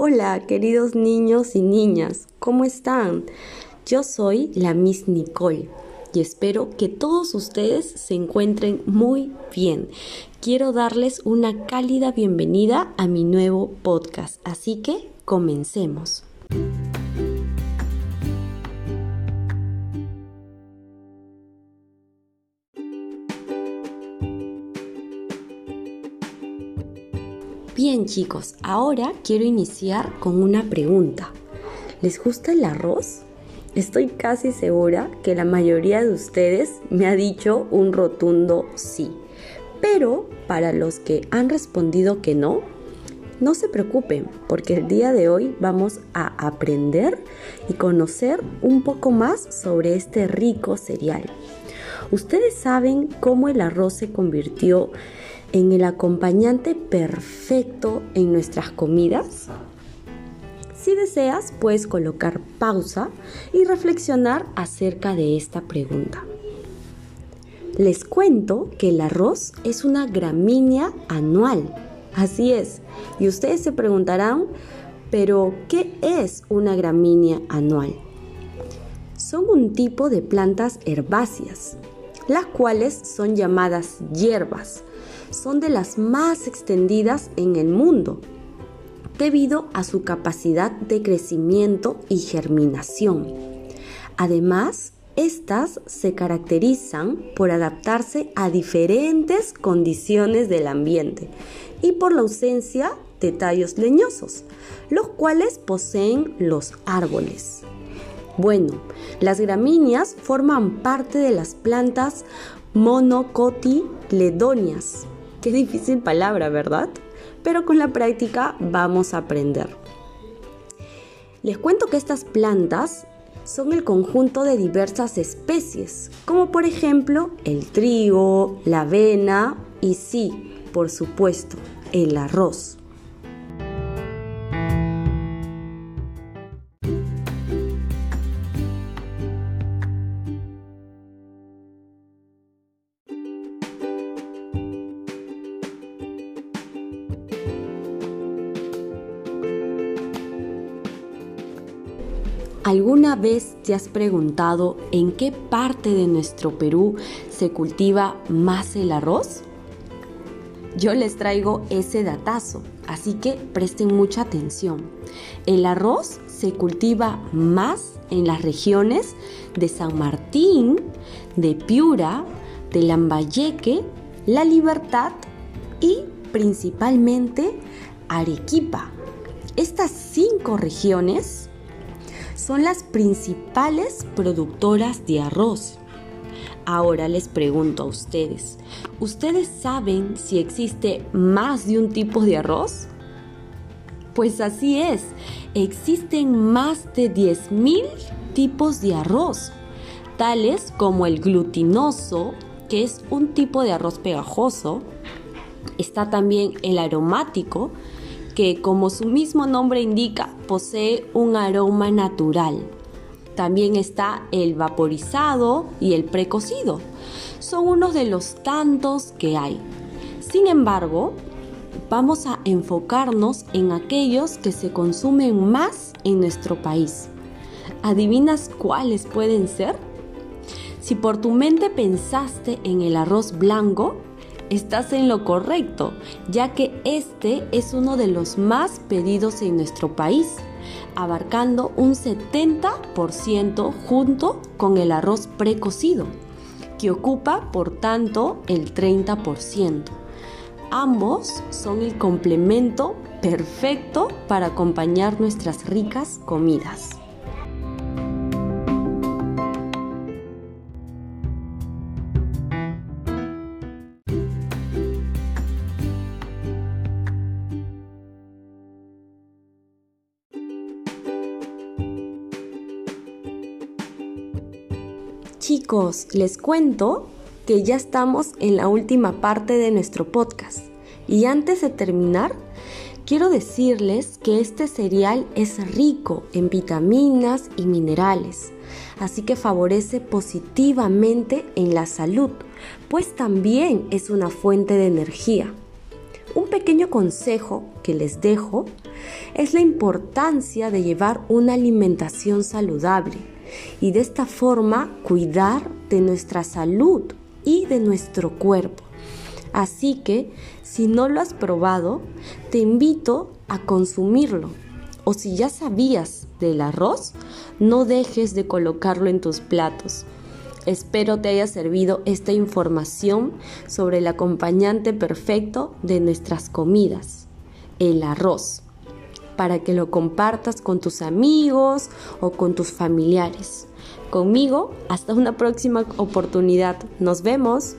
Hola, queridos niños y niñas, ¿cómo están? Yo soy la Miss Nicole y espero que todos ustedes se encuentren muy bien. Quiero darles una cálida bienvenida a mi nuevo podcast, así que comencemos. Bien chicos, ahora quiero iniciar con una pregunta. ¿Les gusta el arroz? Estoy casi segura que la mayoría de ustedes me ha dicho un rotundo sí. Pero para los que han respondido que no, no se preocupen porque el día de hoy vamos a aprender y conocer un poco más sobre este rico cereal. ¿Ustedes saben cómo el arroz se convirtió en el acompañante perfecto en nuestras comidas? Si deseas, puedes colocar pausa y reflexionar acerca de esta pregunta. Les cuento que el arroz es una gramínea anual. Así es. Y ustedes se preguntarán, pero ¿qué es una gramínea anual? Son un tipo de plantas herbáceas, las cuales son llamadas hierbas son de las más extendidas en el mundo debido a su capacidad de crecimiento y germinación. Además, estas se caracterizan por adaptarse a diferentes condiciones del ambiente y por la ausencia de tallos leñosos, los cuales poseen los árboles. Bueno, las gramíneas forman parte de las plantas monocotiledonias, Qué difícil palabra, ¿verdad? Pero con la práctica vamos a aprender. Les cuento que estas plantas son el conjunto de diversas especies, como por ejemplo el trigo, la avena y sí, por supuesto, el arroz. ¿Alguna vez te has preguntado en qué parte de nuestro Perú se cultiva más el arroz? Yo les traigo ese datazo, así que presten mucha atención. El arroz se cultiva más en las regiones de San Martín, de Piura, de Lambayeque, La Libertad y principalmente Arequipa. Estas cinco regiones son las principales productoras de arroz. Ahora les pregunto a ustedes, ¿ustedes saben si existe más de un tipo de arroz? Pues así es, existen más de 10.000 tipos de arroz, tales como el glutinoso, que es un tipo de arroz pegajoso, está también el aromático, que como su mismo nombre indica, posee un aroma natural. También está el vaporizado y el precocido. Son unos de los tantos que hay. Sin embargo, vamos a enfocarnos en aquellos que se consumen más en nuestro país. ¿Adivinas cuáles pueden ser? Si por tu mente pensaste en el arroz blanco, estás en lo correcto, ya que este es uno de los más pedidos en nuestro país, abarcando un 70% junto con el arroz precocido, que ocupa por tanto el 30%. Ambos son el complemento perfecto para acompañar nuestras ricas comidas. Chicos, les cuento que ya estamos en la última parte de nuestro podcast. Y antes de terminar, quiero decirles que este cereal es rico en vitaminas y minerales, así que favorece positivamente en la salud, pues también es una fuente de energía. Un pequeño consejo que les dejo es la importancia de llevar una alimentación saludable y de esta forma cuidar de nuestra salud y de nuestro cuerpo. Así que, si no lo has probado, te invito a consumirlo. O si ya sabías del arroz, no dejes de colocarlo en tus platos. Espero te haya servido esta información sobre el acompañante perfecto de nuestras comidas, el arroz, para que lo compartas con tus amigos o con tus familiares. Conmigo, hasta una próxima oportunidad. Nos vemos.